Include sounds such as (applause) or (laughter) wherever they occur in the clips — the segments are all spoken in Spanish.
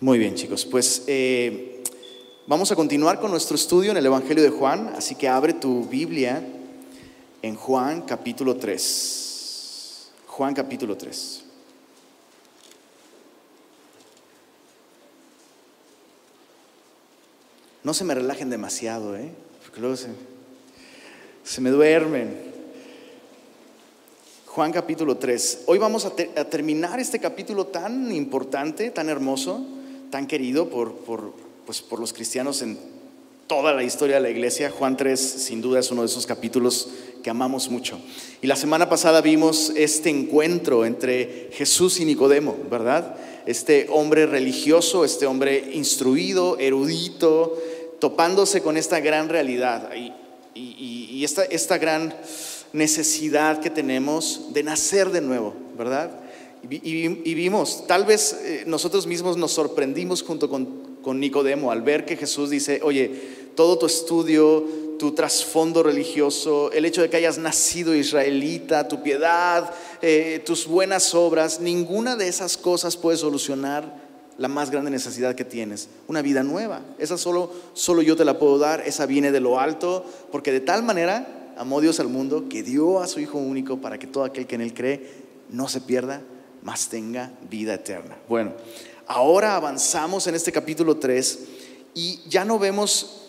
Muy bien, chicos. Pues eh, vamos a continuar con nuestro estudio en el Evangelio de Juan, así que abre tu Biblia en Juan capítulo 3. Juan capítulo 3. No se me relajen demasiado, ¿eh? Porque luego se, se me duermen. Juan capítulo 3. Hoy vamos a, te- a terminar este capítulo tan importante, tan hermoso, tan querido por, pues, por los cristianos en toda la historia de la iglesia. Juan 3 sin duda es uno de esos capítulos que amamos mucho. Y la semana pasada vimos este encuentro entre Jesús y Nicodemo, ¿verdad? Este hombre religioso, este hombre instruido, erudito, topándose con esta gran realidad y, esta gran necesidad que tenemos de nacer de nuevo, ¿verdad? Y, y vimos, tal vez eh, nosotros mismos nos sorprendimos junto con, con Nicodemo al ver que Jesús dice, oye, todo tu estudio, tu trasfondo religioso, el hecho de que hayas nacido israelita, tu piedad, eh, tus buenas obras, ninguna de esas cosas puede solucionar la más grande necesidad que tienes, una vida nueva. Esa solo, solo yo te la puedo dar, esa viene de lo alto, porque de tal manera amó Dios al mundo que dio a su Hijo único para que todo aquel que en Él cree no se pierda, mas tenga vida eterna. Bueno, ahora avanzamos en este capítulo 3 y ya no vemos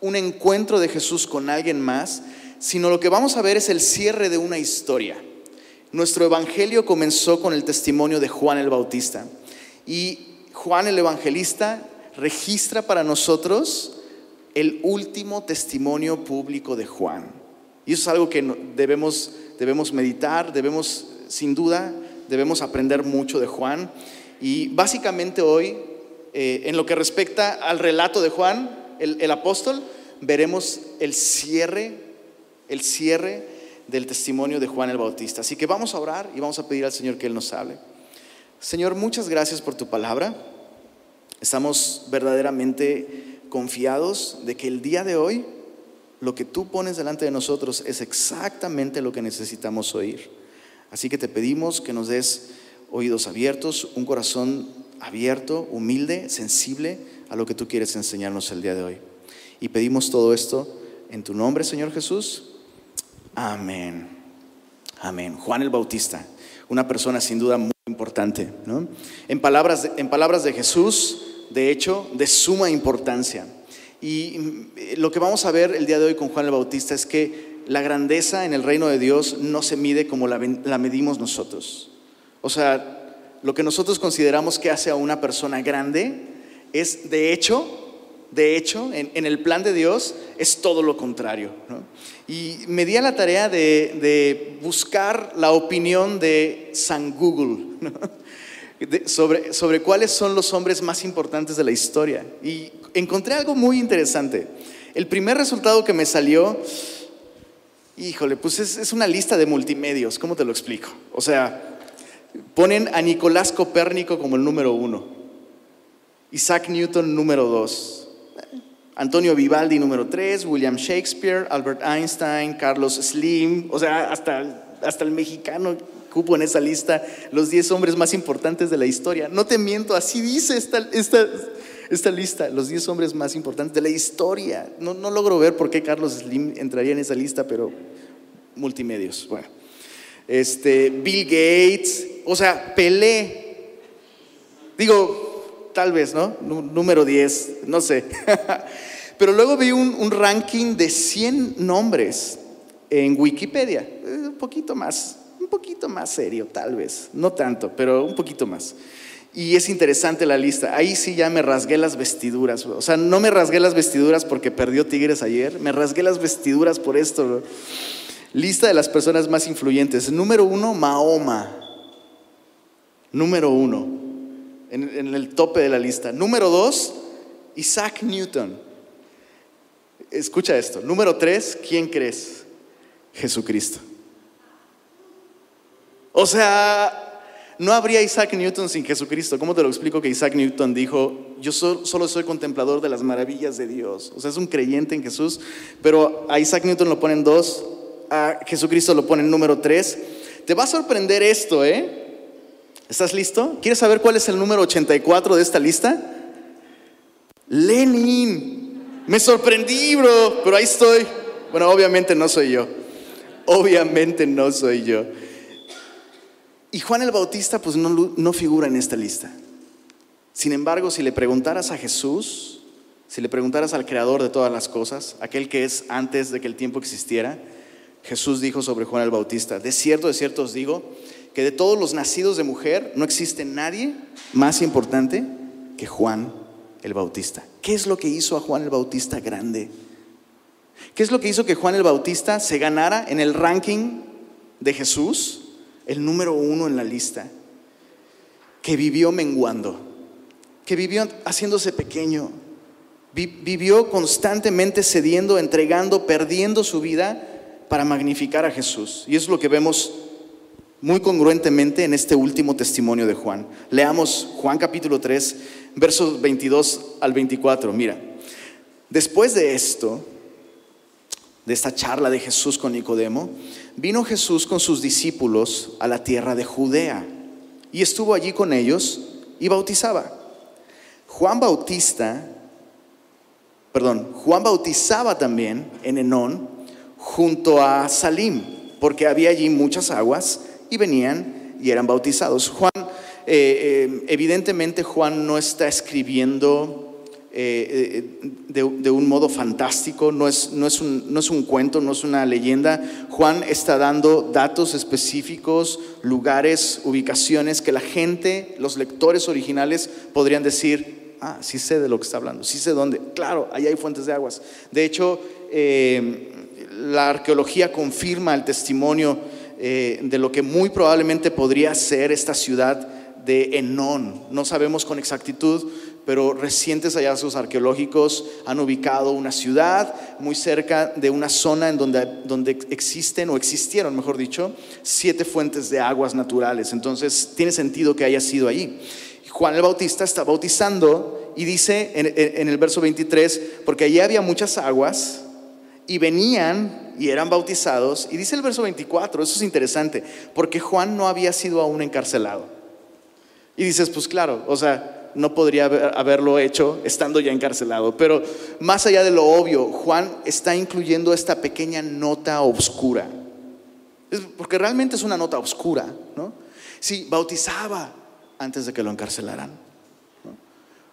un encuentro de Jesús con alguien más, sino lo que vamos a ver es el cierre de una historia. Nuestro evangelio comenzó con el testimonio de Juan el Bautista y Juan el Evangelista registra para nosotros el último testimonio público de Juan. Y eso es algo que debemos, debemos meditar, debemos, sin duda, debemos aprender mucho de Juan. Y básicamente hoy, eh, en lo que respecta al relato de Juan, el, el apóstol, veremos el cierre, el cierre del testimonio de Juan el Bautista. Así que vamos a orar y vamos a pedir al Señor que Él nos hable. Señor, muchas gracias por tu palabra. Estamos verdaderamente confiados de que el día de hoy lo que tú pones delante de nosotros es exactamente lo que necesitamos oír. Así que te pedimos que nos des oídos abiertos, un corazón abierto, humilde, sensible a lo que tú quieres enseñarnos el día de hoy. Y pedimos todo esto en tu nombre, Señor Jesús. Amén. Amén. Juan el Bautista, una persona sin duda muy importante. ¿no? En, palabras de, en palabras de Jesús, de hecho, de suma importancia. Y mm, lo que vamos a ver el día de hoy con Juan el Bautista es que la grandeza en el reino de Dios no se mide como la, medimos nosotros. O sea, lo que nosotros consideramos que hace a una persona grande es, de hecho, de hecho, en, el plan de Dios es todo lo contrario. Y me di a la tarea de, buscar la opinión de San Google (laughs) sobre, sobre cuáles son los hombres más importantes de la historia. Y encontré algo muy interesante. El primer resultado que me salió, híjole, pues es, es una lista de multimedios. ¿Cómo te lo explico? O sea, ponen a Nicolás Copérnico como el número uno, Isaac Newton número dos, Antonio Vivaldi número 3, William Shakespeare, Albert Einstein, Carlos Slim, o sea, hasta, hasta el mexicano cupo en esa lista los 10 hombres más importantes de la historia. No te miento, así dice esta, esta, esta lista, los 10 hombres más importantes de la historia. No, no logro ver por qué Carlos Slim entraría en esa lista, pero multimedios. Bueno, este, Bill Gates, o sea, Pelé. Digo, tal vez, ¿no? Nú- Número 10, no sé. (laughs) Pero luego vi un, un ranking de 100 nombres en Wikipedia. Eh, Un poquito más, un poquito más serio, tal vez. No tanto, pero un poquito más. Y es interesante la lista. Ahí sí ya me rasgué las vestiduras. O sea, no me rasgué las vestiduras porque perdió Tigres ayer. Me rasgué las vestiduras por esto. Lista de las personas más influyentes. Número uno, Mahoma. Número uno. En, en el tope de la lista. Número dos, Isaac Newton. Escucha esto. Número tres, ¿quién crees? Jesucristo. O sea, no habría Isaac Newton sin Jesucristo. ¿Cómo te lo explico que Isaac Newton dijo, yo so- solo soy contemplador de las maravillas de Dios? O sea, es un creyente en Jesús, pero a Isaac Newton lo ponen dos, a Jesucristo lo ponen número tres. Te va a sorprender esto, ¿eh? ¿Estás listo? ¿Quieres saber cuál es el número 84 de esta lista? Lenin, me sorprendí, bro, pero ahí estoy. Bueno, obviamente no soy yo. Obviamente no soy yo. Y Juan el Bautista pues no, no figura en esta lista. Sin embargo, si le preguntaras a Jesús, si le preguntaras al creador de todas las cosas, aquel que es antes de que el tiempo existiera, Jesús dijo sobre Juan el Bautista, de cierto, de cierto os digo, que de todos los nacidos de mujer no existe nadie más importante que Juan el Bautista. ¿Qué es lo que hizo a Juan el Bautista grande? ¿Qué es lo que hizo que Juan el Bautista se ganara en el ranking de Jesús, el número uno en la lista? Que vivió menguando, que vivió haciéndose pequeño, vivió constantemente cediendo, entregando, perdiendo su vida para magnificar a Jesús. Y es lo que vemos muy congruentemente en este último testimonio de Juan. Leamos Juan capítulo 3, versos 22 al 24. Mira, después de esto, de esta charla de Jesús con Nicodemo, vino Jesús con sus discípulos a la tierra de Judea y estuvo allí con ellos y bautizaba. Juan Bautista, perdón, Juan bautizaba también en Enón junto a Salim, porque había allí muchas aguas y venían y eran bautizados. Juan, eh, eh, evidentemente Juan no está escribiendo eh, de, un modo fantástico, no es, no, es un, no es un cuento, no es una leyenda. Juan está dando datos específicos, lugares, ubicaciones que la gente, los lectores originales podrían decir, ah, sí sé de lo que está hablando, sí sé dónde. Claro, ahí hay fuentes de aguas. De hecho, la arqueología confirma el testimonio eh, de lo que muy probablemente podría ser esta ciudad de Enón. No sabemos con exactitud, pero recientes hallazgos arqueológicos han ubicado una ciudad muy cerca de una zona en donde, donde existen o existieron, mejor dicho, siete fuentes de aguas naturales. Entonces tiene sentido que haya sido allí. Juan el Bautista está bautizando y dice en, en el verso 23, porque allí había muchas aguas y venían y eran bautizados. Y dice el verso 24, eso es interesante, porque Juan no había sido aún encarcelado. Y dices, pues claro, o sea, no podría haberlo hecho estando ya encarcelado. Pero más allá de lo obvio, Juan está incluyendo esta pequeña nota oscura. Porque realmente es una nota oscura, ¿no? Sí, bautizaba antes de que lo encarcelaran.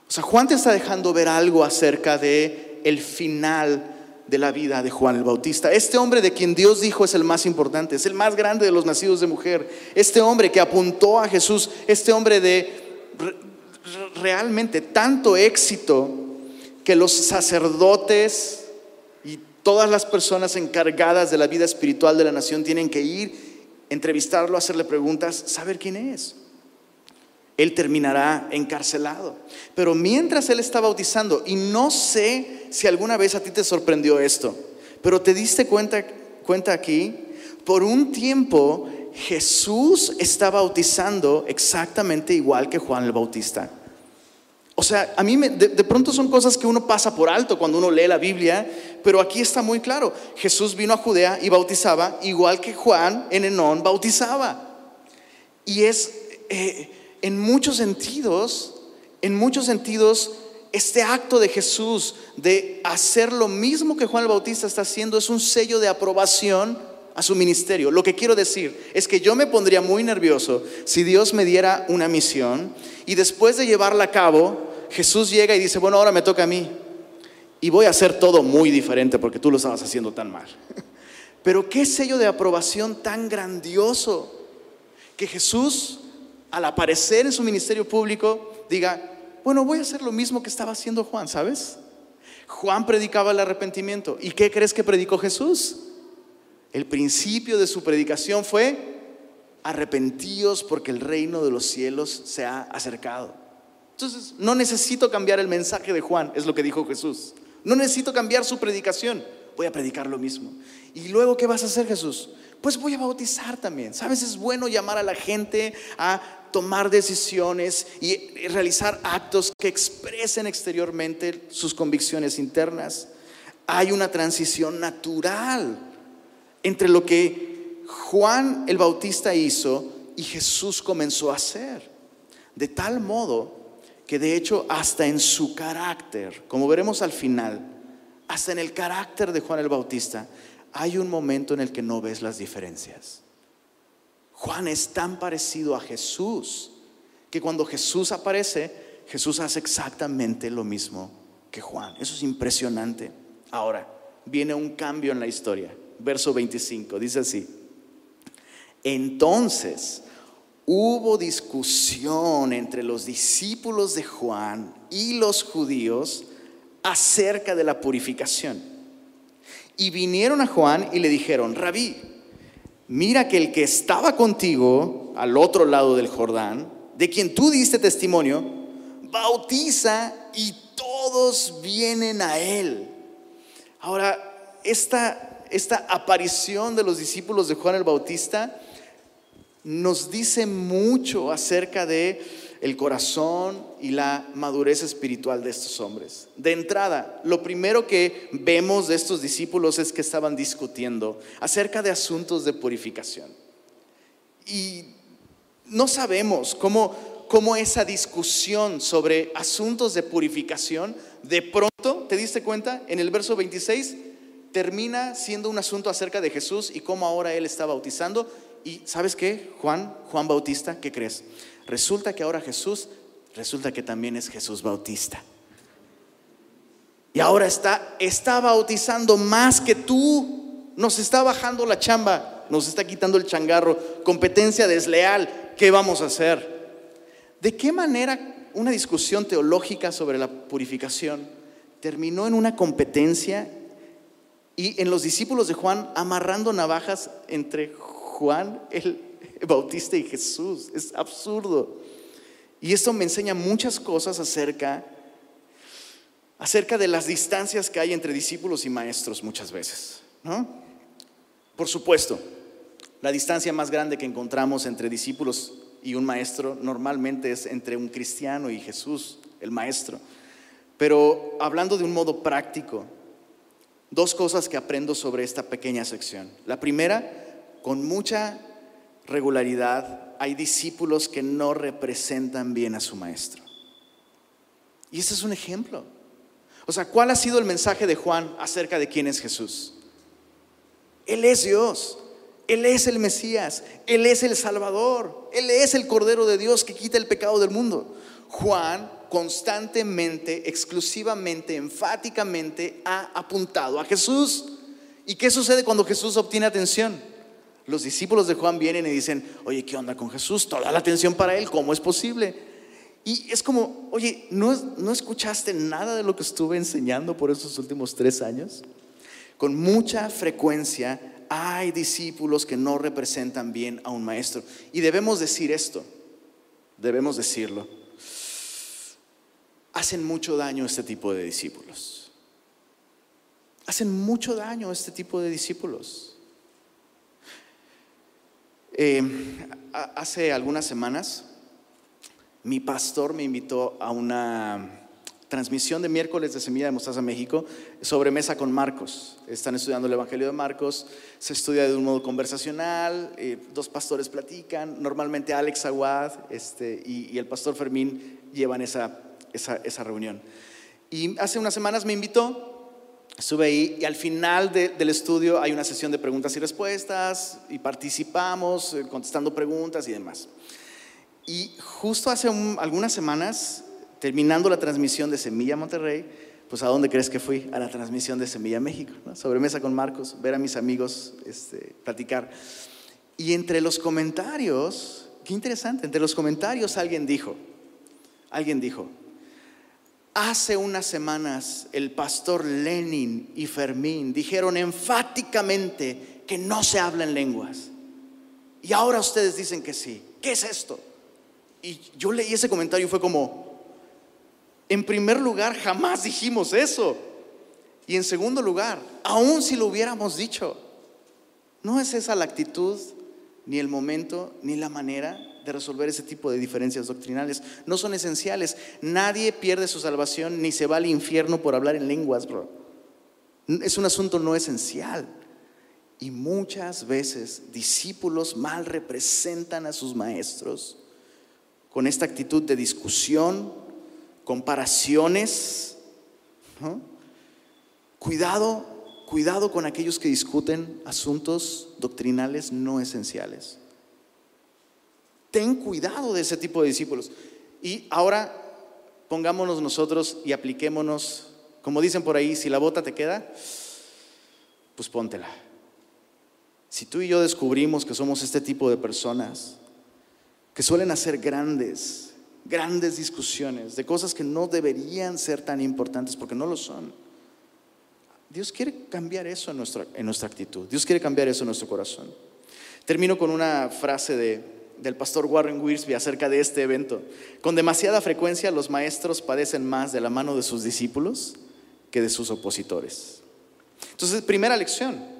O sea, Juan te está dejando ver algo acerca de el final de la vida de Juan el Bautista. Este hombre de quien Dios dijo es el más importante, es el más grande de los nacidos de mujer. Este hombre que apuntó a Jesús, este hombre de realmente tanto éxito que los sacerdotes y todas las personas encargadas de la vida espiritual de la nación tienen que ir, entrevistarlo, hacerle preguntas, saber quién es él terminará encarcelado. Pero mientras él está bautizando, y no sé si alguna vez a ti te sorprendió esto, pero te diste cuenta, aquí, por un tiempo Jesús está bautizando exactamente igual que Juan el Bautista. O sea, a mí de, de, pronto son cosas que uno pasa por alto cuando uno lee la Biblia, pero aquí está muy claro. Jesús vino a Judea y bautizaba igual que Juan en Enón bautizaba. Y es... Eh, en muchos sentidos, en muchos sentidos, este acto de Jesús de hacer lo mismo que Juan el Bautista está haciendo es un sello de aprobación a su ministerio. Lo que quiero decir es que yo me pondría muy nervioso si Dios me diera una misión y después de llevarla a cabo, Jesús llega y dice, bueno, ahora me toca a mí. Y voy a hacer todo muy diferente porque tú lo estabas haciendo tan mal. (laughs) Pero qué sello de aprobación tan grandioso que Jesús al aparecer en su ministerio público, diga, bueno, voy a hacer lo mismo que estaba haciendo Juan, ¿sabes? Juan predicaba el arrepentimiento. ¿Y qué crees que predicó Jesús? El principio de su predicación fue, arrepentíos porque el reino de los cielos se ha acercado. Entonces, no necesito cambiar el mensaje de Juan, es lo que dijo Jesús. No necesito cambiar su predicación, voy a predicar lo mismo. ¿Y luego qué vas a hacer Jesús? Pues voy a bautizar también. ¿Sabes? Es bueno llamar a la gente a tomar decisiones y realizar actos que expresen exteriormente sus convicciones internas. Hay una transición natural entre lo que Juan el Bautista hizo y Jesús comenzó a hacer. De tal modo que de hecho hasta en su carácter, como veremos al final, hasta en el carácter de Juan el Bautista, hay un momento en el que no ves las diferencias. Juan es tan parecido a Jesús que cuando Jesús aparece, Jesús hace exactamente lo mismo que Juan. Eso es impresionante. Ahora, viene un cambio en la historia. Verso 25, dice así. Entonces hubo discusión entre los discípulos de Juan y los judíos acerca de la purificación. Y vinieron a Juan y le dijeron, rabí, mira que el que estaba contigo al otro lado del Jordán, de quien tú diste testimonio, bautiza y todos vienen a él. Ahora, esta, esta aparición de los discípulos de Juan el Bautista nos dice mucho acerca de el corazón y la madurez espiritual de estos hombres. De entrada, lo primero que vemos de estos discípulos es que estaban discutiendo acerca de asuntos de purificación. Y no sabemos cómo, cómo esa discusión sobre asuntos de purificación, de pronto, ¿te diste cuenta? En el verso 26 termina siendo un asunto acerca de Jesús y cómo ahora Él está bautizando. Y ¿sabes qué? Juan, Juan Bautista, ¿qué crees? Resulta que ahora Jesús, resulta que también es Jesús Bautista. Y ahora está, está bautizando más que tú. Nos está bajando la chamba, nos está quitando el changarro, competencia desleal. ¿Qué vamos a hacer? ¿De qué manera una discusión teológica sobre la purificación terminó en una competencia y en los discípulos de Juan amarrando navajas entre Juan el (laughs) Bautista y Jesús. Es absurdo. Y esto me enseña muchas cosas acerca, acerca de las distancias que hay entre discípulos y maestros muchas veces. ¿no? Por supuesto, la distancia más grande que encontramos entre discípulos y un maestro normalmente es entre un cristiano y Jesús, el maestro. Pero hablando de un modo práctico, dos cosas que aprendo sobre esta pequeña sección. La primera, con mucha regularidad hay discípulos que no representan bien a su maestro. Y este es un ejemplo. O sea, ¿cuál ha sido el mensaje de Juan acerca de quién es Jesús? Él es Dios. Él es el Mesías, Él es el Salvador, Él es el Cordero de Dios que quita el pecado del mundo. Juan constantemente, exclusivamente, enfáticamente ha apuntado a Jesús. ¿Y qué sucede cuando Jesús obtiene atención? Los discípulos de Juan vienen y dicen, oye, ¿qué onda con Jesús? Toda la atención para Él, ¿cómo es posible? Y es como, oye, ¿no, ¿no escuchaste nada de lo que estuve enseñando por estos últimos tres años? Con mucha frecuencia hay discípulos que no representan bien a un maestro. Y debemos decir esto, debemos decirlo. Hacen mucho daño este tipo de discípulos. Hacen mucho daño este tipo de discípulos. Eh, hace algunas semanas, mi pastor me invitó a una transmisión de miércoles de Semilla de Mostaza México sobre mesa con Marcos. Están estudiando el Evangelio de Marcos, se estudia de un modo conversacional, eh, dos pastores platican, normalmente Alex Aguad este, y, el pastor Fermín llevan esa, esa, reunión. Y hace unas semanas me invitó, estuve ahí y al final del estudio hay una sesión de preguntas y respuestas y participamos eh, contestando preguntas y demás. Y justo hace algunas semanas terminando la transmisión de Semilla Monterrey, pues ¿a dónde crees que fui? A la transmisión de Semilla México, ¿no? sobremesa con Marcos, ver a mis amigos este, platicar. Y entre los comentarios, qué interesante, entre los comentarios alguien dijo, alguien dijo, hace unas semanas el pastor Lenin y Fermín dijeron enfáticamente que no se hablan lenguas. Y ahora ustedes dicen que sí. ¿Qué es esto? Y yo leí ese comentario y fue como, en primer lugar, jamás dijimos eso. Y en segundo lugar, aun si lo hubiéramos dicho, no es esa la actitud, ni el momento, ni la manera de resolver ese tipo de diferencias doctrinales. No son esenciales. Nadie pierde su salvación ni se va al infierno por hablar en lenguas, bro. Es un asunto no esencial. Y muchas veces discípulos mal representan a sus maestros con esta actitud de discusión, comparaciones. Cuidado, cuidado con aquellos que discuten asuntos doctrinales no esenciales. Ten cuidado de ese tipo de discípulos. Y ahora pongámonos nosotros y apliquémonos, como dicen por ahí, si la bota te queda, pues póntela. Si tú y yo descubrimos que somos este tipo de personas, que suelen hacer grandes, grandes discusiones de cosas que no deberían ser tan importantes porque no lo son. Dios quiere cambiar eso en nuestra, en nuestra actitud. Dios quiere cambiar eso en nuestro corazón. Termino con una frase de, del pastor Warren Wiersbe acerca de este evento. Con demasiada frecuencia los maestros padecen más de la mano de sus discípulos que de sus opositores. Entonces, primera lección,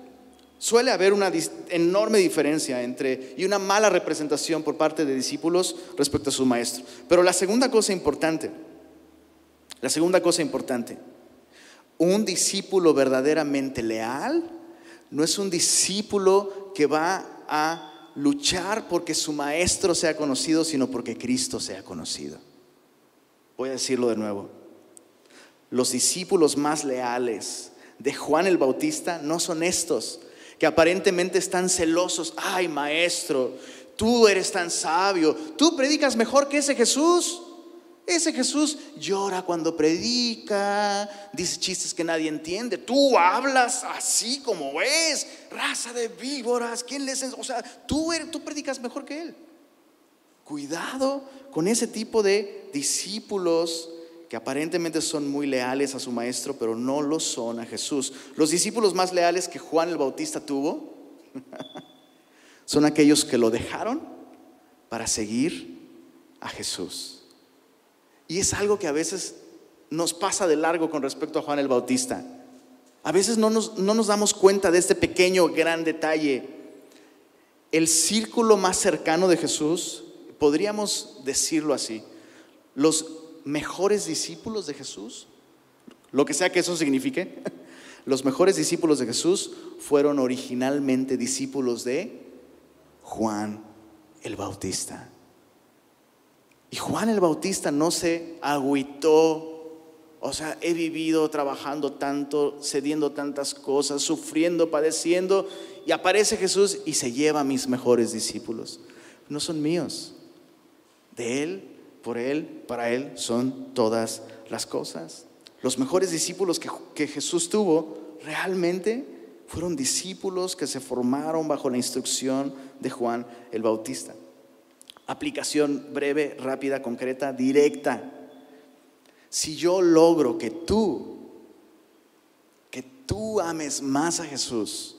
Suele haber una enorme diferencia entre y una mala representación por parte de discípulos respecto a su maestro. Pero la segunda cosa importante, la segunda cosa importante, un discípulo verdaderamente leal no es un discípulo que va a luchar porque su maestro sea conocido, sino porque Cristo sea conocido. Voy a decirlo de nuevo. Los discípulos más leales de Juan el Bautista no son estos, que aparentemente están celosos. Ay, maestro, tú eres tan sabio, tú predicas mejor que ese Jesús. Ese Jesús llora cuando predica, dice chistes que nadie entiende. Tú hablas así como es, raza de víboras. ¿Quién les O sea, tú, tú predicas mejor que él. Cuidado con ese tipo de discípulos que aparentemente son muy leales a su maestro, pero no lo son a Jesús. Los discípulos más leales que Juan el Bautista tuvo (laughs) son aquellos que lo dejaron para seguir a Jesús. Y es algo que a veces nos pasa de largo con respecto a Juan el Bautista. A veces no nos, no nos damos cuenta de este pequeño gran detalle. El círculo más cercano de Jesús, podríamos decirlo así, los mejores discípulos de Jesús, lo que sea que eso signifique, (laughs) los mejores discípulos de Jesús fueron originalmente discípulos de Juan el Bautista. Y Juan el Bautista no se agüitó, o sea, he vivido trabajando tanto, cediendo tantas cosas, sufriendo, padeciendo, y aparece Jesús y se lleva a mis mejores discípulos. No son míos, de Él por Él, para Él son todas las cosas. Los mejores discípulos que, Jesús tuvo realmente fueron discípulos que se formaron bajo la instrucción de Juan el Bautista. Aplicación breve, rápida, concreta, directa. Si yo logro que tú, que tú ames más a Jesús,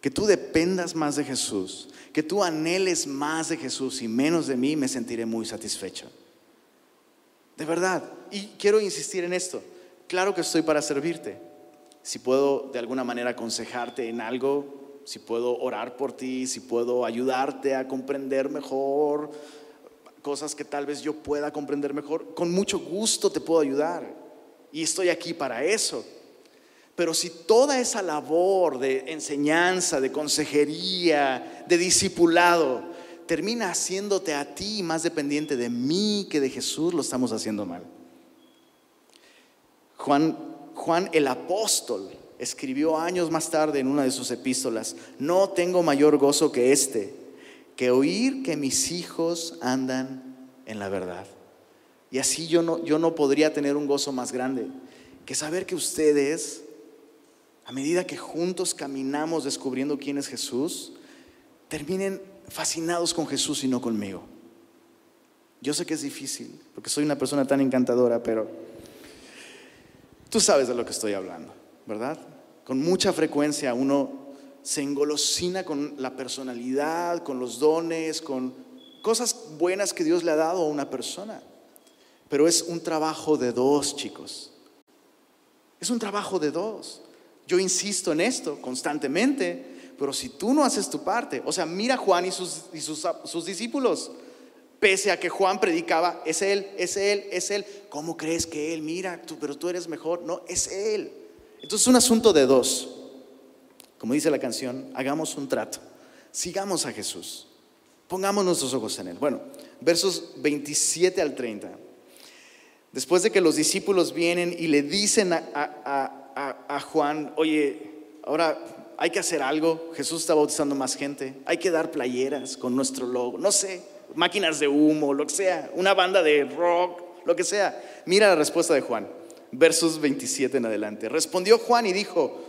que tú dependas más de Jesús, que tú anheles más de Jesús y menos de mí, me sentiré muy satisfecho. De verdad. Y quiero insistir en esto. Claro que estoy para servirte. Si puedo de alguna manera aconsejarte en algo, si puedo orar por ti, si puedo ayudarte a comprender mejor cosas que tal vez yo pueda comprender mejor, con mucho gusto te puedo ayudar. Y estoy aquí para eso. Pero si toda esa labor de enseñanza, de consejería, de discipulado, termina haciéndote a ti más dependiente de mí que de Jesús, lo estamos haciendo mal. Juan, Juan el apóstol escribió años más tarde en una de sus epístolas, no tengo mayor gozo que este, que oír que mis hijos andan en la verdad. Y así yo no, yo no podría tener un gozo más grande que saber que ustedes, a medida que juntos caminamos descubriendo quién es Jesús, terminen fascinados con Jesús y no conmigo. Yo sé que es difícil, porque soy una persona tan encantadora, pero tú sabes de lo que estoy hablando, ¿verdad? Con mucha frecuencia uno se engolosina con la personalidad, con los dones, con cosas buenas que Dios le ha dado a una persona. Pero es un trabajo de dos, chicos. Es un trabajo de dos. Yo insisto en esto constantemente pero si tú no haces tu parte, o sea, mira Juan y sus, y sus, sus discípulos, pese a que Juan predicaba, es él, es él, es él, ¿cómo crees que él? Mira, tú, pero tú eres mejor, no, es él. Entonces es un asunto de dos. Como dice la canción, hagamos un trato, sigamos a Después de que los discípulos vienen y le dicen a, Juan, oye, ahora hay que hacer algo, Jesús está bautizando más gente, hay que dar playeras con nuestro logo, no sé, máquinas de humo, lo que sea, una banda de rock, lo que sea. Mira la respuesta de Juan, versos 27 en adelante. Respondió Juan y dijo,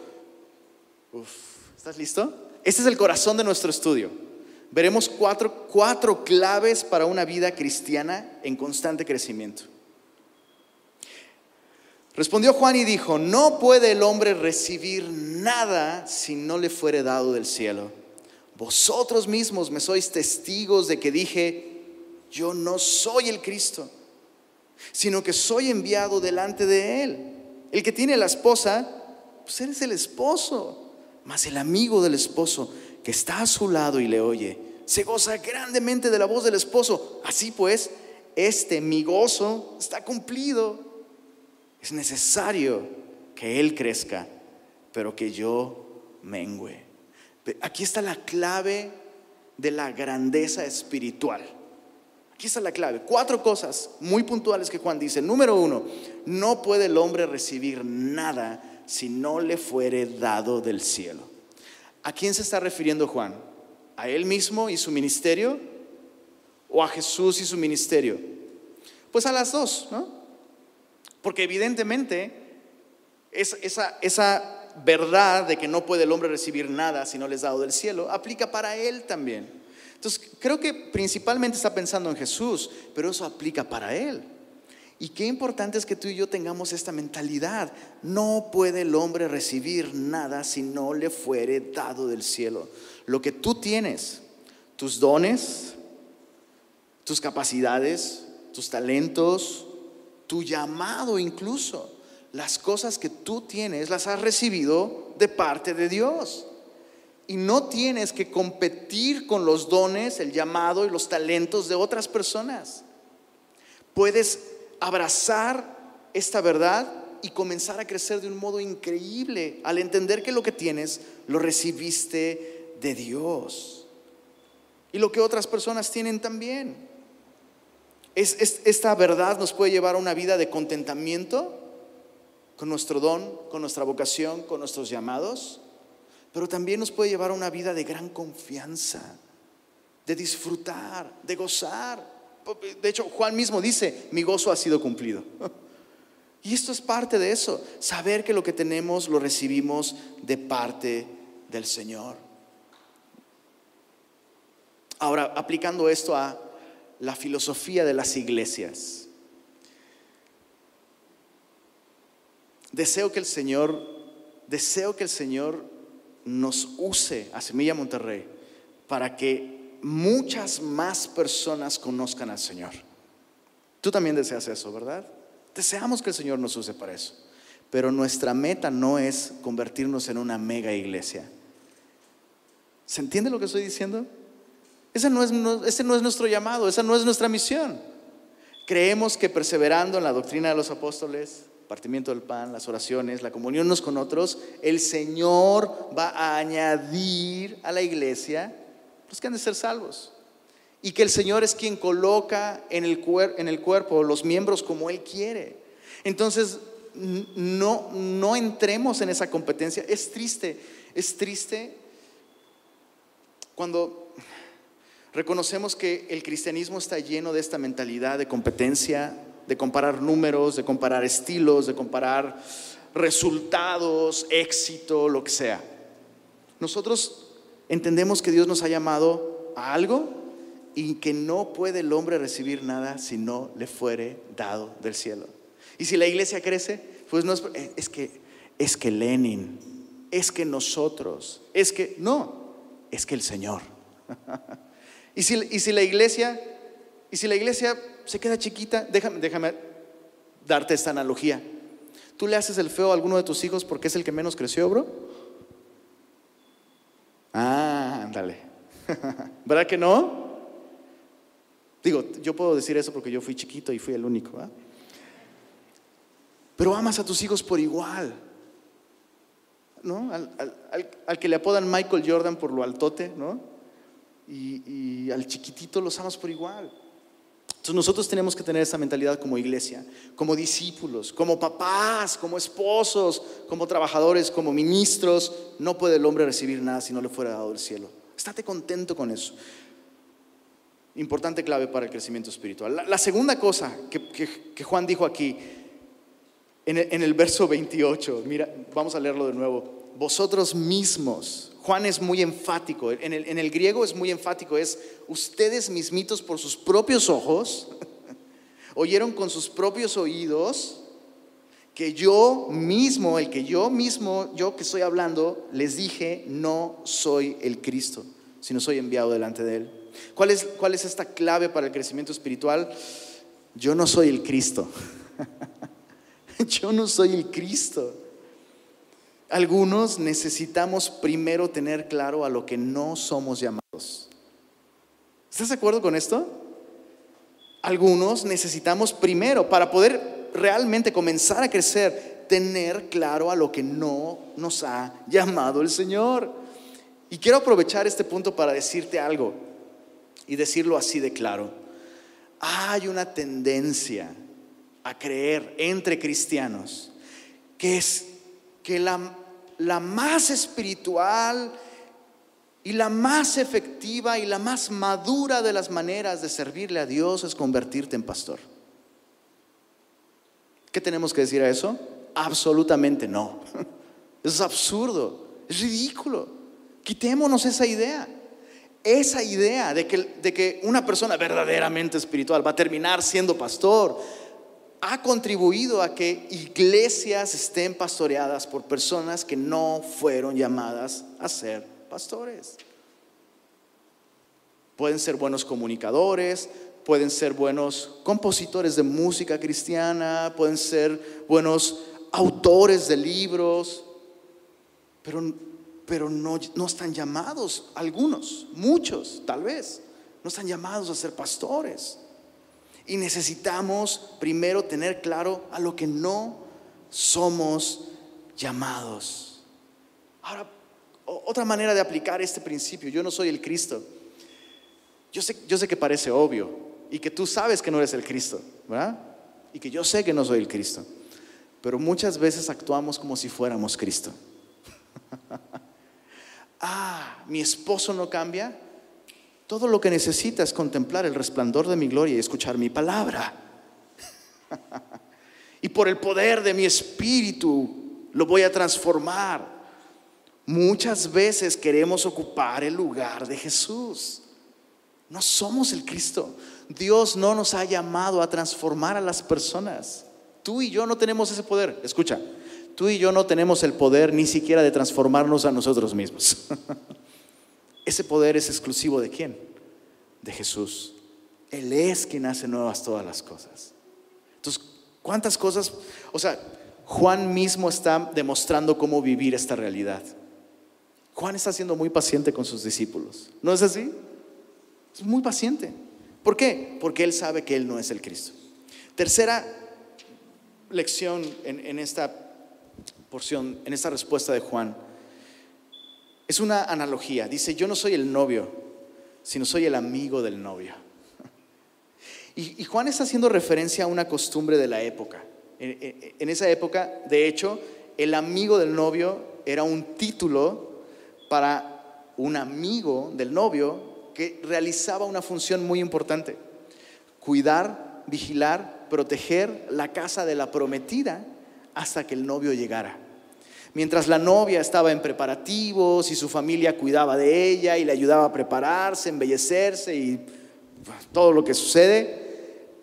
¿estás listo? Este es el corazón de nuestro estudio. Veremos cuatro, cuatro claves para una vida cristiana en constante crecimiento. Respondió Juan y dijo, no puede el hombre recibir nada si no le fuere dado del cielo. Vosotros mismos me sois testigos de que dije, yo no soy el Cristo, sino que soy enviado delante de él. El que tiene la esposa, pues él es el esposo, mas el amigo del esposo que está a su lado y le oye, se goza grandemente de la voz del esposo. Así pues, este mi gozo está cumplido. Es necesario que Él crezca, pero que yo mengüe. Aquí está la clave de la grandeza espiritual. Aquí está la clave. Cuatro cosas muy puntuales que Juan dice. Número uno, no puede el hombre recibir nada si no le fuere dado del cielo. ¿A quién se está refiriendo Juan? ¿A él mismo y su ministerio? ¿O a Jesús y su ministerio? Pues a las dos, ¿no? Porque evidentemente esa, esa verdad de que no puede el hombre recibir nada si no le es dado del cielo aplica para él también. Entonces, creo que principalmente está pensando en Jesús, pero eso aplica para él. Y qué importante es que tú y yo tengamos esta mentalidad. No puede el hombre recibir nada si no le fuere dado del cielo. Lo que tú tienes, tus dones, tus capacidades, tus talentos, tu llamado incluso. Las cosas que tú tienes las has recibido de parte de Dios. Y no tienes que competir con los dones, el llamado y los talentos de otras personas. Puedes abrazar esta verdad y comenzar a crecer de un modo increíble al entender que lo que tienes lo recibiste de Dios. Y lo que otras personas tienen también esta verdad nos puede llevar a una vida de contentamiento con nuestro don, con nuestra vocación, con nuestros llamados, pero también nos puede llevar a una vida de gran confianza, de disfrutar, de gozar. De hecho, Juan mismo dice, mi gozo ha sido cumplido. (laughs) Y esto es parte de eso, saber que lo que tenemos lo recibimos de parte del Señor. Ahora, aplicando esto a la filosofía de las iglesias. Deseo que el Señor, deseo que el Señor nos use a Semilla Monterrey para que muchas más personas conozcan al Señor. Tú también deseas eso, ¿verdad? Deseamos que el Señor nos use para eso. Pero nuestra meta no es convertirnos en una mega iglesia. ¿Se entiende lo que estoy diciendo? Ese no, es, ese no es nuestro llamado, esa no es nuestra misión. Creemos que perseverando en la doctrina de los apóstoles, partimiento del pan, las oraciones, la comunión unos con otros, el Señor va a añadir a la iglesia los que han de ser salvos. Y que el Señor es quien coloca en el, en el cuerpo los miembros como Él quiere. Entonces, no, no entremos en esa competencia. Es triste, es triste cuando Reconocemos que el cristianismo está lleno de esta mentalidad de competencia, de comparar números, de comparar estilos, de comparar resultados, éxito, lo que sea. Nosotros entendemos que Dios nos ha llamado a algo y que no puede el hombre recibir nada si no le fuere dado del cielo. Y si la iglesia crece, pues no es, es que es que Lenin, es que nosotros, es que no, es que el Señor. (laughs) Y si, la iglesia, y si la iglesia se queda chiquita, déjame, darte esta analogía. ¿Tú le haces el feo a alguno de tus hijos porque es el que menos creció, bro? Ah, ándale. (laughs) ¿Verdad que no? Digo, yo puedo decir eso porque yo fui chiquito y fui el único. Pero amas a tus hijos por igual. ¿No? al, que le apodan Michael Jordan por lo altote, ¿no? y, al chiquitito los amas por igual. Entonces nosotros tenemos que tener esa mentalidad como iglesia, como discípulos, como papás, como esposos, como trabajadores, como ministros. No puede el hombre recibir nada si no le fuera dado el cielo. Estate contento con eso. Importante clave para el crecimiento espiritual. La, segunda cosa que, Juan dijo aquí, en el, en el verso 28, mira, vamos a leerlo de nuevo. Vosotros mismos Juan es muy enfático, en el, en el griego es muy enfático, es ustedes mismitos por sus propios ojos, (laughs) oyeron con sus propios oídos que yo mismo, el que yo mismo, yo que estoy hablando, les dije, no soy el Cristo, sino soy enviado delante de Él. ¿Cuál es, cuál es esta clave para el crecimiento espiritual? Yo no soy el Cristo. (laughs) yo no soy el Cristo. Algunos necesitamos primero tener claro a lo que no somos llamados. ¿Estás de acuerdo con esto? Algunos necesitamos primero, para poder realmente comenzar a crecer, tener claro a lo que no nos ha llamado el Señor. Y quiero aprovechar este punto para decirte algo y decirlo así de claro. Hay una tendencia a creer entre cristianos que es que la, la más espiritual y la más efectiva y la más madura de las maneras de servirle a Dios es convertirte en pastor. ¿Qué tenemos que decir a eso? Absolutamente no. (laughs) Eso es absurdo, es ridículo. Quitémonos esa idea. Esa idea de que, de que una persona verdaderamente espiritual va a terminar siendo pastor, ha contribuido a que iglesias estén pastoreadas por personas que no fueron llamadas a ser pastores. Pueden ser buenos comunicadores, pueden ser buenos compositores de música cristiana, pueden ser buenos autores de libros, pero, pero no, no están llamados, algunos, muchos tal vez, no están llamados a ser pastores. Y necesitamos primero tener claro a lo que no somos llamados. Ahora, otra manera de aplicar este principio, yo no soy el Cristo. Yo sé, yo sé que parece obvio y que tú sabes que no eres el Cristo, ¿verdad? Y que yo sé que no soy el Cristo. Pero muchas veces actuamos como si fuéramos Cristo. (laughs) ah, mi esposo no cambia, todo lo que necesita es contemplar el resplandor de mi gloria y escuchar mi palabra. (laughs) y por el poder de mi espíritu lo voy a transformar. Muchas veces queremos ocupar el lugar de Jesús. No somos el Cristo. Dios no nos ha llamado a transformar a las personas. Tú y yo no tenemos ese poder. Escucha, tú y yo no tenemos el poder ni siquiera de transformarnos a nosotros mismos. (laughs) Ese poder es exclusivo de quién? De Jesús. Él es quien hace nuevas todas las cosas. Entonces, ¿cuántas cosas? O sea, Juan mismo está demostrando cómo vivir esta realidad. Juan está siendo muy paciente con sus discípulos. ¿No es así? Es muy paciente. ¿Por qué? Porque él sabe que él no es el Cristo. Tercera lección en, esta porción, en esta respuesta de Juan es una analogía. Dice, yo no soy el novio, sino soy el amigo del novio. (laughs) Y, Juan está haciendo referencia a una costumbre de la época. En, esa época, de hecho, el amigo del novio era un título para un amigo del novio que realizaba una función muy importante. Cuidar, vigilar, proteger la casa de la prometida hasta que el novio llegara. Mientras la novia estaba en preparativos y su familia cuidaba de ella y le ayudaba a prepararse, embellecerse y todo lo que sucede,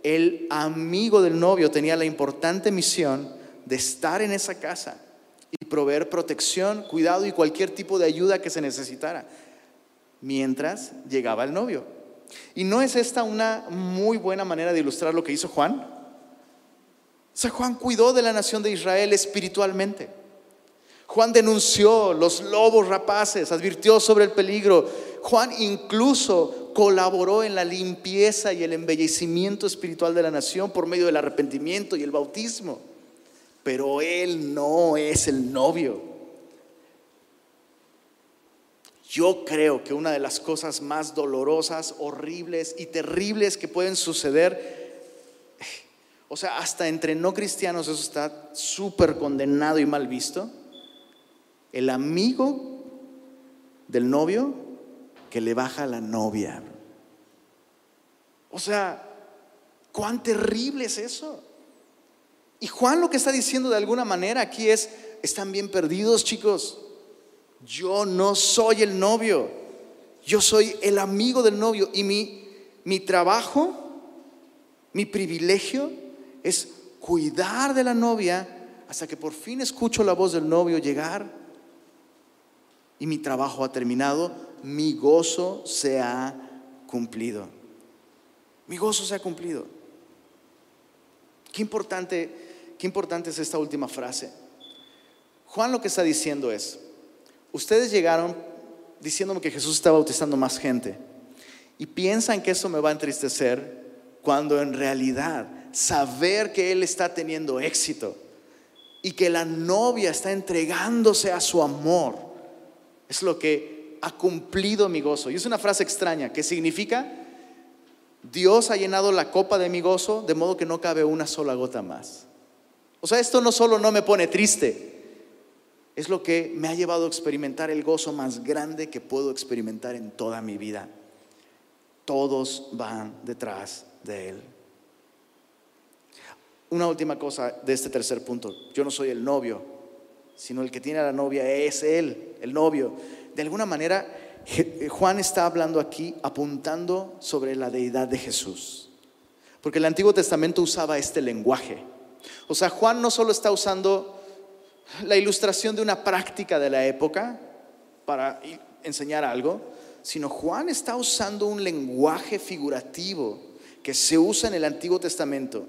el amigo del novio tenía la importante misión de estar en esa casa y proveer protección, cuidado y cualquier tipo de ayuda que se necesitara mientras llegaba el novio. ¿Y no es esta una muy buena manera de ilustrar lo que hizo Juan? O sea, Juan cuidó de la nación de Israel espiritualmente. Juan denunció los lobos rapaces, advirtió sobre el peligro. Juan incluso colaboró en la limpieza y el embellecimiento espiritual de la nación por medio del arrepentimiento y el bautismo. Pero él no es el novio. Yo creo que una de las cosas más dolorosas, horribles y terribles que pueden suceder, o sea, hasta entre no cristianos eso está súper condenado y mal visto, el amigo del novio que le baja a la novia. O sea, cuán terrible es eso. Y Juan lo que está diciendo de alguna manera aquí es, están bien perdidos chicos. Yo no soy el novio, yo soy el amigo del novio y mi, mi trabajo, mi privilegio es cuidar de la novia hasta que por fin escucho la voz del novio llegar y mi trabajo ha terminado, mi gozo se ha cumplido. Mi gozo se ha cumplido. Qué importante, qué importante es esta última frase. Juan lo que está diciendo es, ustedes llegaron diciéndome que Jesús está bautizando más gente y piensan que eso me va a entristecer cuando en realidad saber que Él está teniendo éxito y que la novia está entregándose a su amor es lo que ha cumplido mi gozo. Y es una frase extraña que significa, Dios ha llenado la copa de mi gozo de modo que no cabe una sola gota más. O sea, esto no solo no me pone triste, es lo que me ha llevado a experimentar el gozo más grande que puedo experimentar en toda mi vida. Todos van detrás de Él. Una última cosa de este tercer punto. Yo no soy el novio, sino el que tiene a la novia es Él, el novio. De alguna manera, Juan está hablando aquí apuntando sobre la deidad de Jesús. Porque el Antiguo Testamento usaba este lenguaje. O sea, Juan no solo está usando la ilustración de una práctica de la época para enseñar algo, sino Juan está usando un lenguaje figurativo que se usa en el Antiguo Testamento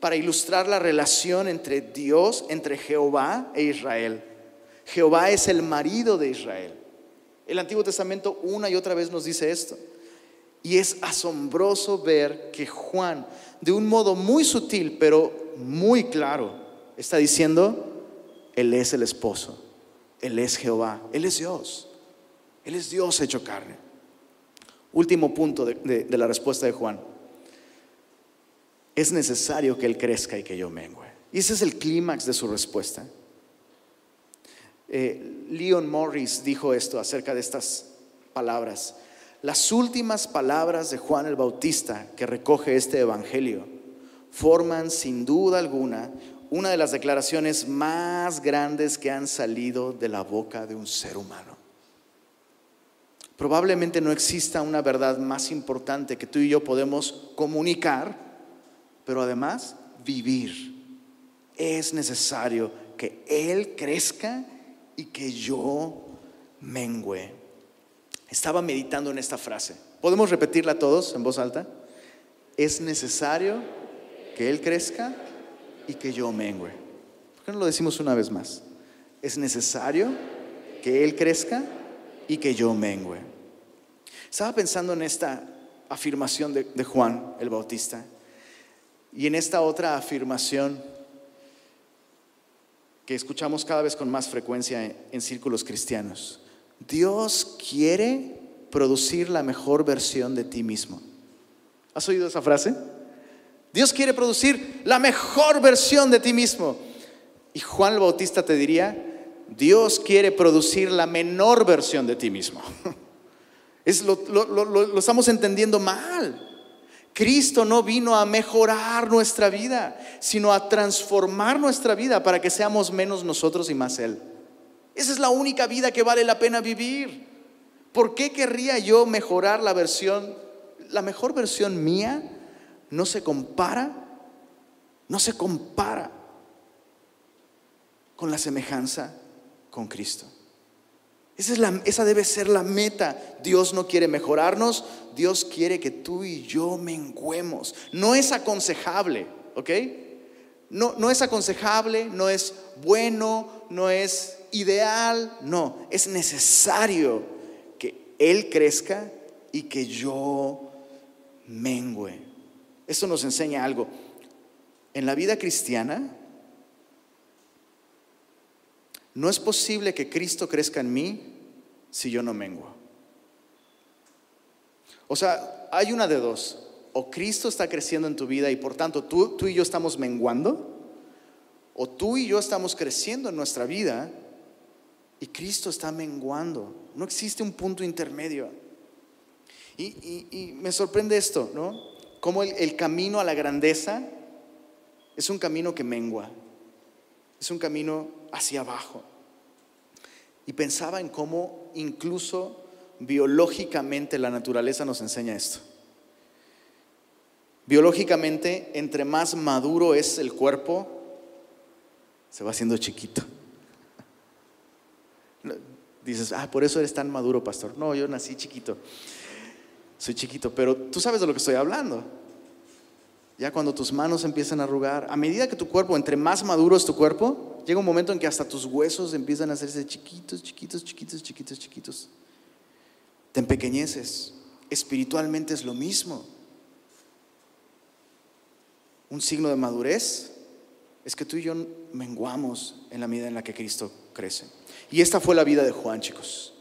para ilustrar la relación entre Dios, entre Jehová e Israel. Jehová es el marido de Israel. El Antiguo Testamento una y otra vez nos dice esto. Y es asombroso ver que Juan, de un modo muy sutil, pero muy claro, está diciendo, Él es el esposo, Él es Jehová, Él es Dios, Él es Dios hecho carne. Último punto de, la respuesta de Juan es necesario que Él crezca y que yo mengüe. Y ese es el clímax de su respuesta. Eh, Leon Morris dijo esto acerca de estas palabras. Las últimas palabras de Juan el Bautista que recoge este Evangelio forman sin duda alguna una de las declaraciones más grandes que han salido de la boca de un ser humano. Probablemente no exista una verdad más importante que tú y yo podemos comunicar pero además vivir. Es necesario que Él crezca y que yo mengüe. Estaba meditando en esta frase. ¿Podemos repetirla todos en voz alta? Es necesario que Él crezca y que yo mengüe. ¿Por qué no lo decimos una vez más? Es necesario que Él crezca y que yo mengüe. Estaba pensando en esta afirmación de, de Juan el Bautista y en esta otra afirmación que escuchamos cada vez con más frecuencia en, círculos cristianos, Dios quiere producir la mejor versión de ti mismo. ¿Has oído esa frase? Dios quiere producir la mejor versión de ti mismo. Y Juan el Bautista te diría, Dios quiere producir la menor versión de ti mismo. (laughs) Es lo, lo estamos entendiendo mal. Cristo no vino a mejorar nuestra vida, sino a transformar nuestra vida para que seamos menos nosotros y más Él. Esa es la única vida que vale la pena vivir. ¿Por qué querría yo mejorar la versión? La mejor versión mía no se compara, no se compara con la semejanza con Cristo. Esa, es la, esa debe ser la meta. Dios no quiere mejorarnos, Dios quiere que tú y yo menguemos. No es aconsejable, ¿ok? No, no es aconsejable, no es bueno, no es ideal, no, es necesario que Él crezca y que yo mengüe. Eso nos enseña algo. En la vida cristiana, no es posible que Cristo crezca en mí si yo no menguo. O sea, hay una de dos. O Cristo está creciendo en tu vida y por tanto tú, tú y yo estamos menguando. O tú y yo estamos creciendo en nuestra vida y Cristo está menguando. No existe un punto intermedio. Y, me sorprende esto, ¿no? Como el camino a la grandeza es un camino que mengua, es un camino hacia abajo. Y pensaba en cómo incluso biológicamente la naturaleza nos enseña esto. Biológicamente, entre más maduro es el cuerpo, se va haciendo chiquito. Dices, ah, por eso eres tan maduro, pastor. No, yo nací chiquito. Soy chiquito, pero tú sabes de lo que estoy hablando. Ya cuando tus manos empiezan a arrugar, a medida que tu cuerpo, entre más maduro es tu cuerpo, llega un momento en que hasta tus huesos empiezan a hacerse chiquitos, chiquitos, chiquitos, chiquitos, chiquitos. Te empequeñeces. Espiritualmente es lo mismo. Un signo de madurez es que tú y yo menguamos en la medida en la que Cristo crece. Y esta fue la vida de Juan, chicos.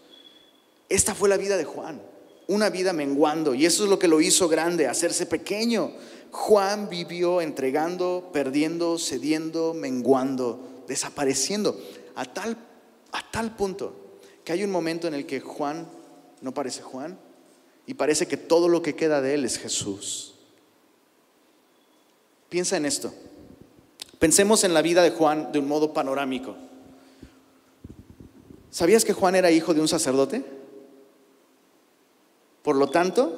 Esta fue la vida de Juan. Una vida menguando. Y eso es lo que lo hizo grande, hacerse pequeño. Juan vivió entregando, perdiendo, cediendo, menguando, desapareciendo. A tal, a tal punto que hay un momento en el que Juan no parece Juan y parece que todo lo que queda de él es Jesús. Piensa en esto. Pensemos en la vida de Juan de un modo panorámico. ¿Sabías que Juan era hijo de un sacerdote? Por lo tanto,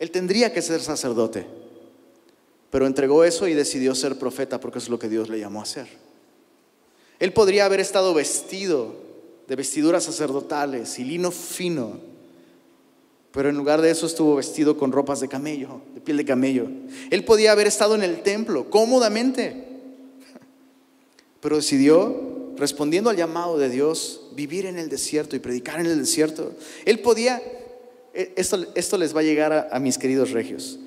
él tendría que ser sacerdote, pero entregó eso y decidió ser profeta porque es lo que Dios le llamó a hacer. Él podría haber estado vestido de vestiduras sacerdotales y lino fino. Pero en lugar de eso estuvo vestido con ropas de camello, de piel de camello. Él podía haber estado en el templo cómodamente, pero decidió, respondiendo al llamado de Dios, vivir en el desierto y predicar en el desierto. Él podía, e, esto, esto les va a llegar a, mis queridos regios,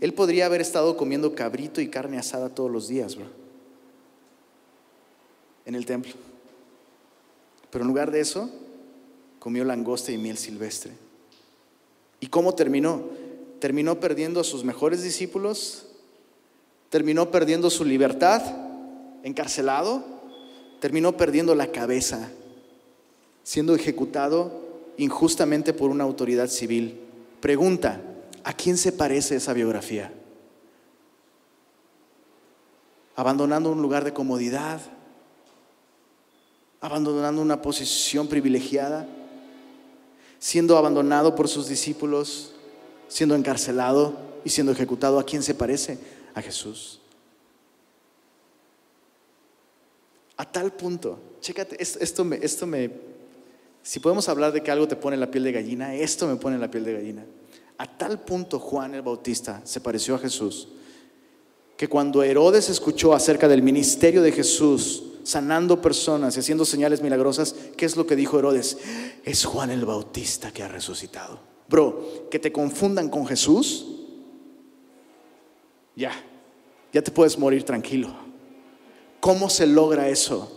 él podría haber estado comiendo cabrito y carne asada todos los días, bro, en el templo. Pero en lugar de eso, comió langosta y miel silvestre. ¿Y cómo terminó? Terminó perdiendo a sus mejores discípulos, terminó perdiendo su libertad, encarcelado, terminó perdiendo la cabeza, siendo ejecutado injustamente por una autoridad civil. Pregunta, ¿a quién se parece esa biografía? Abandonando un lugar de comodidad, abandonando una posición privilegiada, siendo abandonado por sus discípulos, siendo encarcelado y siendo ejecutado. ¿A quién se parece? A Jesús. A tal punto, chécate, esto, me, esto me, si podemos hablar de que algo te pone la piel de gallina, esto me pone la piel de gallina. A tal punto Juan el Bautista se pareció a Jesús, que cuando Herodes escuchó acerca del ministerio de Jesús, sanando personas y haciendo señales milagrosas, ¿qué es lo que dijo Herodes? Es Juan el Bautista que ha resucitado. Bro, que te confundan con Jesús, ya, ya te puedes morir tranquilo. ¿Cómo se logra eso?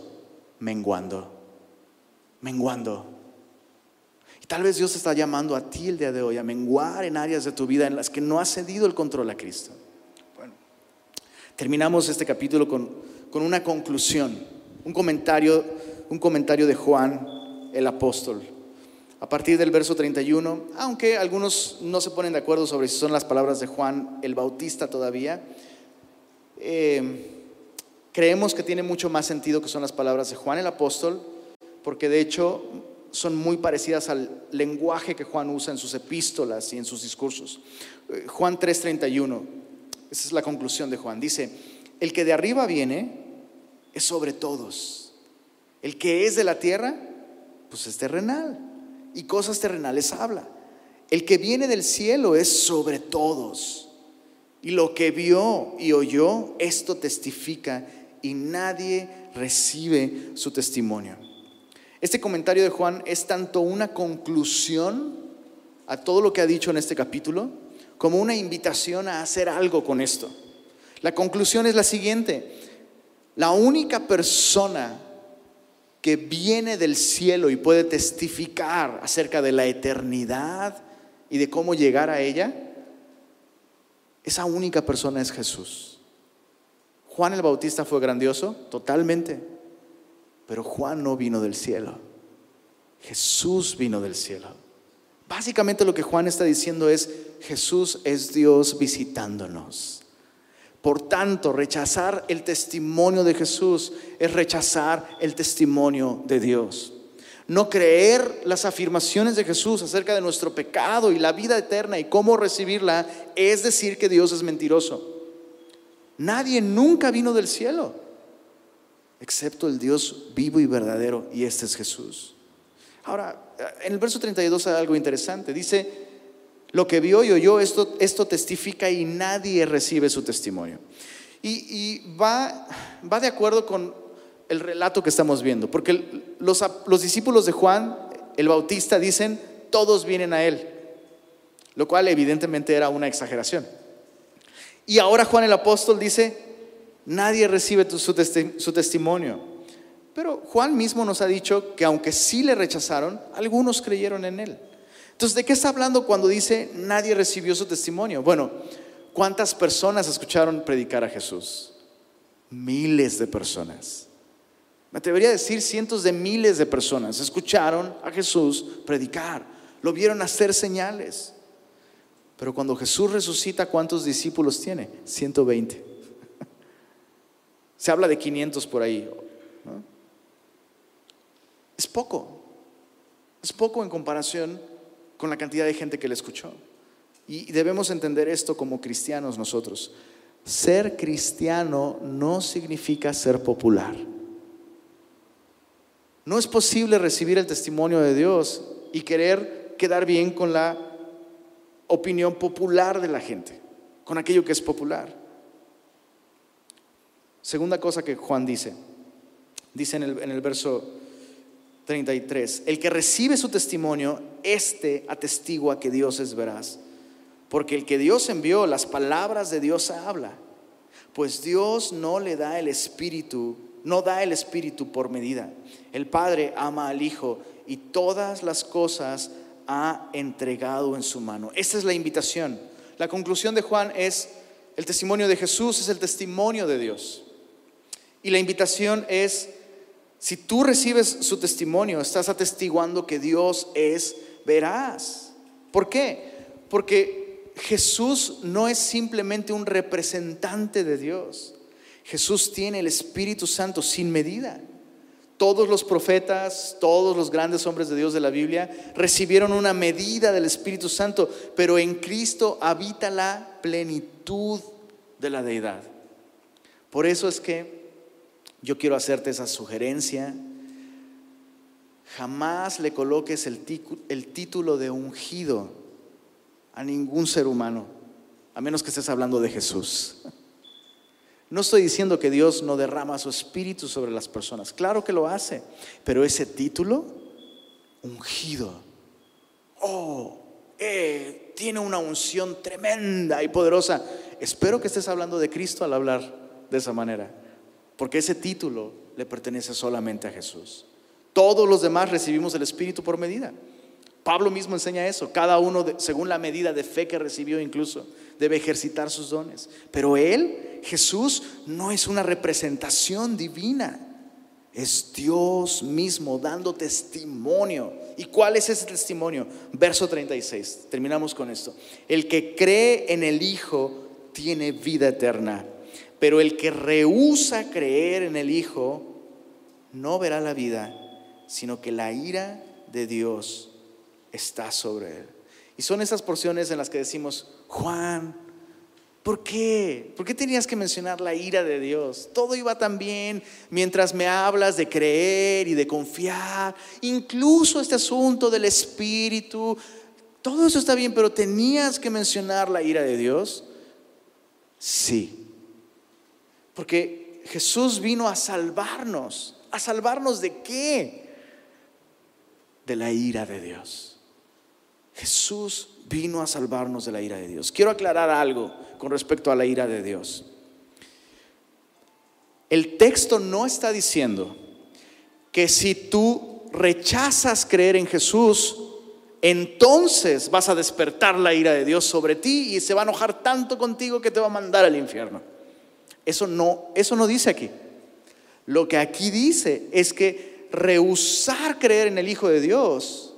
Menguando, menguando. Tal vez Dios está llamando a ti el día de hoy a menguar en áreas de tu vida en las que no has cedido el control a Cristo. Bueno, terminamos este capítulo con, con una conclusión un comentario, un comentario de Juan el apóstol. A partir del verso 31, aunque algunos no se ponen de acuerdo sobre si son las palabras de Juan el Bautista todavía, eh, creemos que tiene mucho más sentido que son las palabras de Juan el apóstol, porque de hecho son muy parecidas al lenguaje que Juan usa en sus epístolas y en sus discursos. Eh, Juan 3:31, esa es la conclusión de Juan, dice, el que de arriba viene es sobre todos. El que es de la tierra, pues es terrenal. Y cosas terrenales habla. El que viene del cielo es sobre todos. Y lo que vio y oyó, esto testifica y nadie recibe su testimonio. Este comentario de Juan es tanto una conclusión a todo lo que ha dicho en este capítulo, como una invitación a hacer algo con esto. La conclusión es la siguiente, la única persona que viene del cielo y puede testificar acerca de la eternidad y de cómo llegar a ella, esa única persona es Jesús. Juan el Bautista fue grandioso, totalmente, pero Juan no vino del cielo. Jesús vino del cielo. Básicamente lo que Juan está diciendo es, Jesús es Dios visitándonos. Por tanto, rechazar el testimonio de Jesús es rechazar el testimonio de Dios. No creer las afirmaciones de Jesús acerca de nuestro pecado y la vida eterna y cómo recibirla es decir que Dios es mentiroso. Nadie nunca vino del cielo, excepto el Dios vivo y verdadero, y este es Jesús. Ahora, en el verso 32 hay algo interesante. Dice, lo que vio y oyó, esto, esto testifica y nadie recibe su testimonio. Y, va, va de acuerdo con el relato que estamos viendo, porque los, los discípulos de Juan, el Bautista, dicen, todos vienen a él, lo cual evidentemente era una exageración. Y ahora Juan el apóstol dice, nadie recibe su, testimonio. Pero Juan mismo nos ha dicho que aunque sí le rechazaron, algunos creyeron en él. Entonces, ¿de qué está hablando cuando dice nadie recibió su testimonio? Bueno, ¿cuántas personas escucharon predicar a Jesús? Miles de personas. Me atrevería a decir cientos de miles de personas escucharon a Jesús predicar, lo vieron hacer señales. Pero cuando Jesús resucita, ¿cuántos discípulos tiene? 120. Se habla de 500 por ahí. Es poco. Es poco en comparación con la cantidad de gente que le escuchó. Y debemos entender esto como cristianos nosotros. Ser cristiano no significa ser popular. No es posible recibir el testimonio de Dios y querer quedar bien con la opinión popular de la gente, con aquello que es popular. Segunda cosa que Juan dice, dice en el, en el verso 33, el que recibe su testimonio, este atestigua que Dios es veraz, porque el que Dios envió, las palabras de Dios habla, pues Dios no le da el espíritu, no da el espíritu por medida. El Padre ama al Hijo y todas las cosas ha entregado en su mano. Esa es la invitación. La conclusión de Juan es, el testimonio de Jesús es el testimonio de Dios. Y la invitación es, si tú recibes su testimonio, estás atestiguando que Dios es veraz. ¿Por qué? Porque Jesús no es simplemente un representante de Dios. Jesús tiene el Espíritu Santo sin medida. Todos los profetas, todos los grandes hombres de Dios de la Biblia recibieron una medida del Espíritu Santo, pero en Cristo habita la plenitud de la deidad. Por eso es que yo quiero hacerte esa sugerencia. Jamás le coloques el, título de ungido a ningún ser humano, a menos que estés hablando de Jesús. No estoy diciendo que Dios no derrama su espíritu sobre las personas. Claro que lo hace. Pero ese título, ungido, oh, eh, tiene una unción tremenda y poderosa. Espero que estés hablando de Cristo al hablar de esa manera. Porque ese título le pertenece solamente a Jesús. Todos los demás recibimos el Espíritu por medida. Pablo mismo enseña eso. Cada uno, según la medida de fe que recibió incluso, debe ejercitar sus dones. Pero Él Jesús no es una representación divina, es Dios mismo dando testimonio. ¿Y cuál es ese testimonio? Verso 36, terminamos con esto. El que cree en el Hijo tiene vida eterna, pero el que rehúsa creer en el Hijo no verá la vida, sino que la ira de Dios está sobre él. Y son esas porciones en las que decimos, Juan, ¿Por qué? ¿Por qué tenías que mencionar la ira de Dios? Todo iba tan bien mientras me hablas de creer y de confiar, incluso este asunto del Espíritu. Todo eso está bien, pero tenías que mencionar la ira de Dios. Sí. Porque Jesús vino a salvarnos. ¿A salvarnos de qué? De la ira de Dios. Jesús vino a salvarnos de la ira de Dios. Quiero aclarar algo con respecto a la ira de Dios. El texto no está diciendo que si tú rechazas creer en Jesús, entonces vas a despertar la ira de Dios sobre ti y se va a enojar tanto contigo que te va a mandar al infierno. Eso no, eso no dice aquí. Lo que aquí dice es que rehusar creer en el Hijo de Dios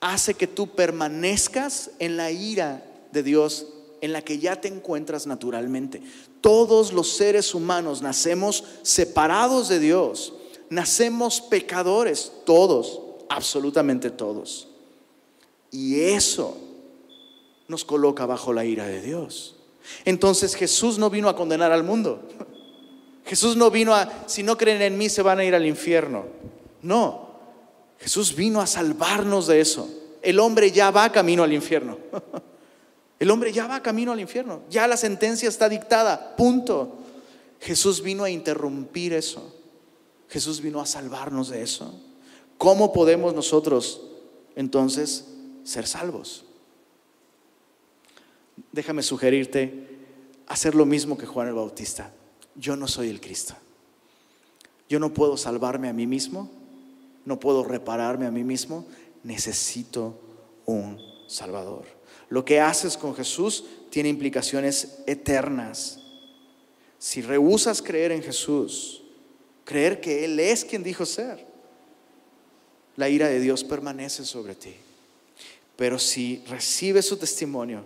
hace que tú permanezcas en la ira de Dios en la que ya te encuentras naturalmente. Todos los seres humanos nacemos separados de Dios, nacemos pecadores, todos, absolutamente todos. Y eso nos coloca bajo la ira de Dios. Entonces Jesús no vino a condenar al mundo. Jesús no vino a, si no creen en mí, se van a ir al infierno. No, Jesús vino a salvarnos de eso. El hombre ya va camino al infierno. (laughs) El hombre ya va camino al infierno. Ya la sentencia está dictada. Punto. Jesús vino a interrumpir eso. Jesús vino a salvarnos de eso. ¿Cómo podemos nosotros entonces ser salvos? Déjame sugerirte hacer lo mismo que Juan el Bautista. Yo no soy el Cristo. Yo no puedo salvarme a mí mismo. No puedo repararme a mí mismo. Necesito un Salvador. Lo que haces con Jesús tiene implicaciones eternas. Si rehusas creer en Jesús, creer que Él es quien dijo ser, la ira de Dios permanece sobre ti. Pero si recibes su testimonio,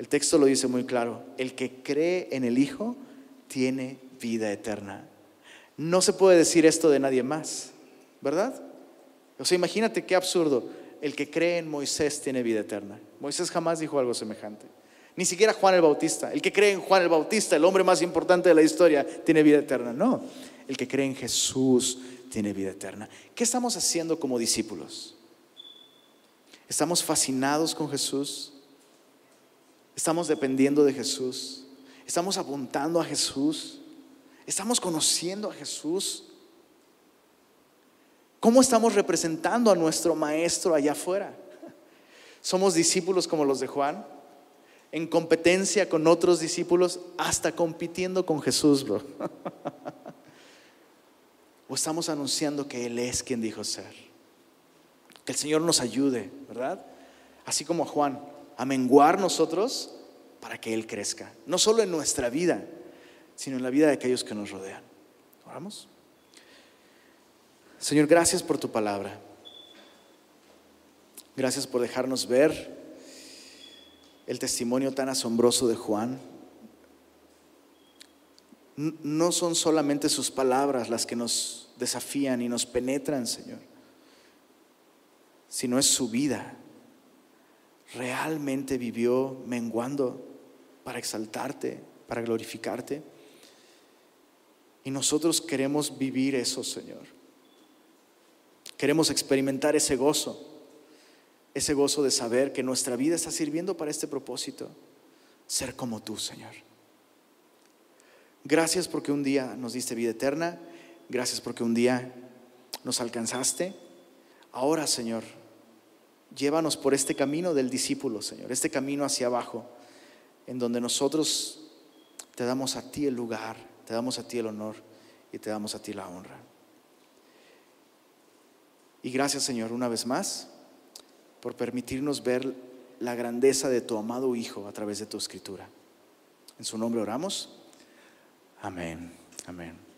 el texto lo dice muy claro, el que cree en el Hijo tiene vida eterna. No se puede decir esto de nadie más, ¿verdad? O sea, imagínate qué absurdo el que cree en Moisés tiene vida eterna. Moisés jamás dijo algo semejante. Ni siquiera Juan el Bautista. El que cree en Juan el Bautista, el hombre más importante de la historia, tiene vida eterna. No, el que cree en Jesús tiene vida eterna. ¿Qué estamos haciendo como discípulos? ¿Estamos fascinados con Jesús? ¿Estamos dependiendo de Jesús? ¿Estamos apuntando a Jesús? ¿Estamos conociendo a Jesús? ¿Cómo estamos representando a nuestro maestro allá afuera? ¿Somos discípulos como los de Juan? En competencia con otros discípulos, hasta compitiendo con Jesús, bro. (laughs) ¿O estamos anunciando que Él es quien dijo ser? Que el Señor nos ayude, ¿verdad? Así como a Juan, a menguar nosotros para que Él crezca. No solo en nuestra vida, sino en la vida de aquellos que nos rodean. ¿Oramos? Señor, gracias por tu palabra. Gracias por dejarnos ver el testimonio tan asombroso de Juan. No son solamente sus palabras las que nos desafían y nos penetran, Señor, sino es su vida. Realmente vivió menguando para exaltarte, para glorificarte. Y nosotros queremos vivir eso, Señor. Queremos experimentar ese gozo, ese gozo de saber que nuestra vida está sirviendo para este propósito, ser como tú, Señor. Gracias porque un día nos diste vida eterna, gracias porque un día nos alcanzaste. Ahora, Señor, llévanos por este camino del discípulo, Señor, este camino hacia abajo, en donde nosotros te damos a ti el lugar, te damos a ti el honor y te damos a ti la honra. Y gracias Señor una vez más por permitirnos ver la grandeza de tu amado Hijo a través de tu escritura. En su nombre oramos. Amén. Amén.